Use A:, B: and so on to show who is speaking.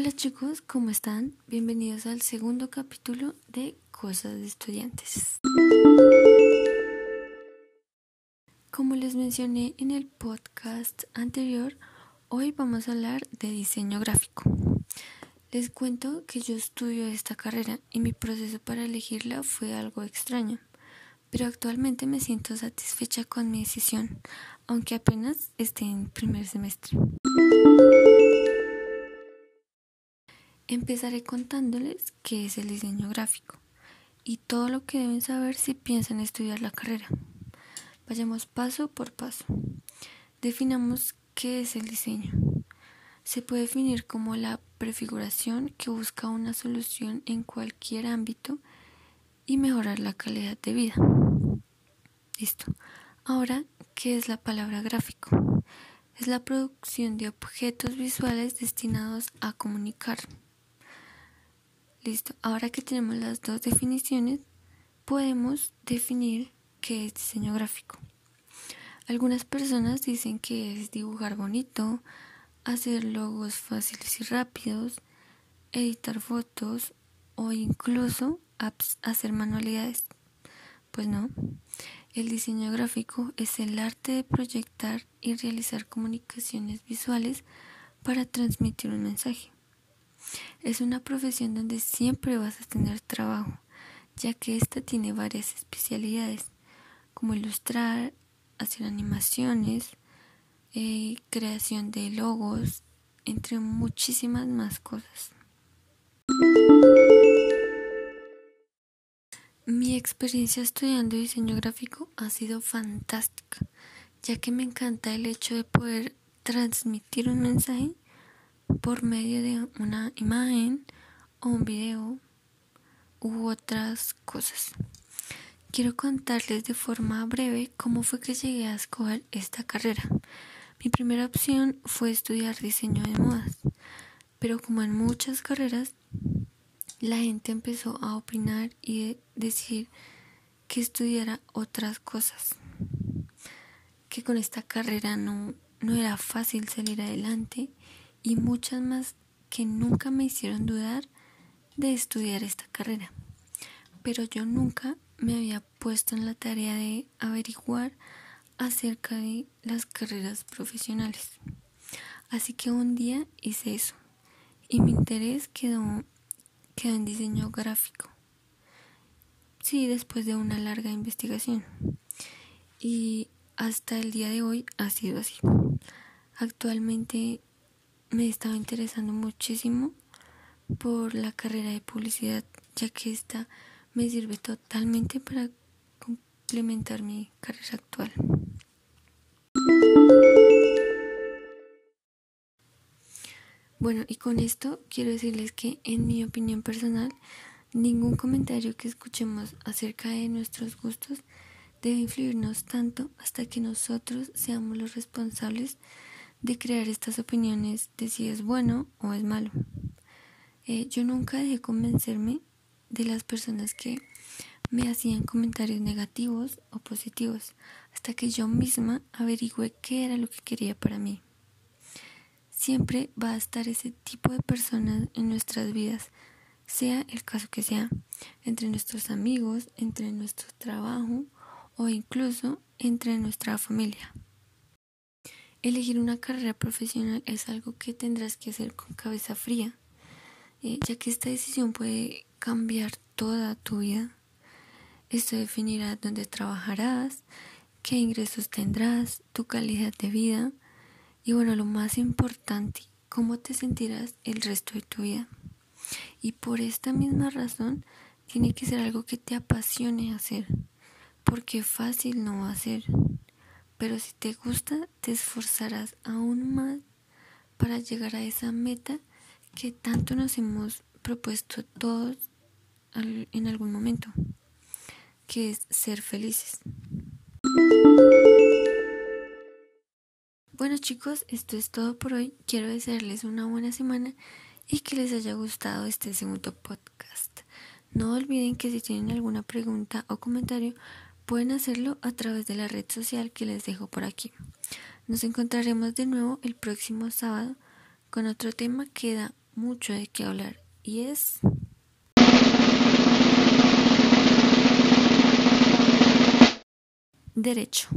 A: Hola chicos, ¿cómo están? Bienvenidos al segundo capítulo de Cosas de Estudiantes. Como les mencioné en el podcast anterior, hoy vamos a hablar de diseño gráfico. Les cuento que yo estudio esta carrera y mi proceso para elegirla fue algo extraño, pero actualmente me siento satisfecha con mi decisión, aunque apenas esté en primer semestre. Empezaré contándoles qué es el diseño gráfico y todo lo que deben saber si piensan estudiar la carrera. Vayamos paso por paso. Definamos qué es el diseño. Se puede definir como la prefiguración que busca una solución en cualquier ámbito y mejorar la calidad de vida. Listo. Ahora, ¿qué es la palabra gráfico? Es la producción de objetos visuales destinados a comunicar. Listo, ahora que tenemos las dos definiciones, podemos definir qué es diseño gráfico. Algunas personas dicen que es dibujar bonito, hacer logos fáciles y rápidos, editar fotos o incluso hacer manualidades. Pues no, el diseño gráfico es el arte de proyectar y realizar comunicaciones visuales para transmitir un mensaje. Es una profesión donde siempre vas a tener trabajo, ya que esta tiene varias especialidades, como ilustrar, hacer animaciones, eh, creación de logos, entre muchísimas más cosas. Mi experiencia estudiando diseño gráfico ha sido fantástica, ya que me encanta el hecho de poder transmitir un mensaje por medio de una imagen o un video u otras cosas. Quiero contarles de forma breve cómo fue que llegué a escoger esta carrera. Mi primera opción fue estudiar diseño de modas, pero como en muchas carreras, la gente empezó a opinar y decir que estudiara otras cosas, que con esta carrera no, no era fácil salir adelante y muchas más que nunca me hicieron dudar de estudiar esta carrera. Pero yo nunca me había puesto en la tarea de averiguar acerca de las carreras profesionales. Así que un día hice eso y mi interés quedó, quedó en diseño gráfico. Sí, después de una larga investigación. Y hasta el día de hoy ha sido así. Actualmente me estaba interesando muchísimo por la carrera de publicidad, ya que esta me sirve totalmente para complementar mi carrera actual. Bueno, y con esto quiero decirles que en mi opinión personal, ningún comentario que escuchemos acerca de nuestros gustos debe influirnos tanto hasta que nosotros seamos los responsables de crear estas opiniones de si es bueno o es malo. Eh, yo nunca dejé convencerme de las personas que me hacían comentarios negativos o positivos hasta que yo misma averigüé qué era lo que quería para mí. Siempre va a estar ese tipo de personas en nuestras vidas, sea el caso que sea, entre nuestros amigos, entre nuestro trabajo o incluso entre nuestra familia. Elegir una carrera profesional es algo que tendrás que hacer con cabeza fría, eh, ya que esta decisión puede cambiar toda tu vida. Esto definirá dónde trabajarás, qué ingresos tendrás, tu calidad de vida y bueno, lo más importante, cómo te sentirás el resto de tu vida. Y por esta misma razón, tiene que ser algo que te apasione hacer, porque fácil no va a ser pero si te gusta, te esforzarás aún más para llegar a esa meta que tanto nos hemos propuesto todos en algún momento, que es ser felices. Bueno chicos, esto es todo por hoy. Quiero desearles una buena semana y que les haya gustado este segundo podcast. No olviden que si tienen alguna pregunta o comentario, Pueden hacerlo a través de la red social que les dejo por aquí. Nos encontraremos de nuevo el próximo sábado con otro tema que da mucho de qué hablar y es... Derecho.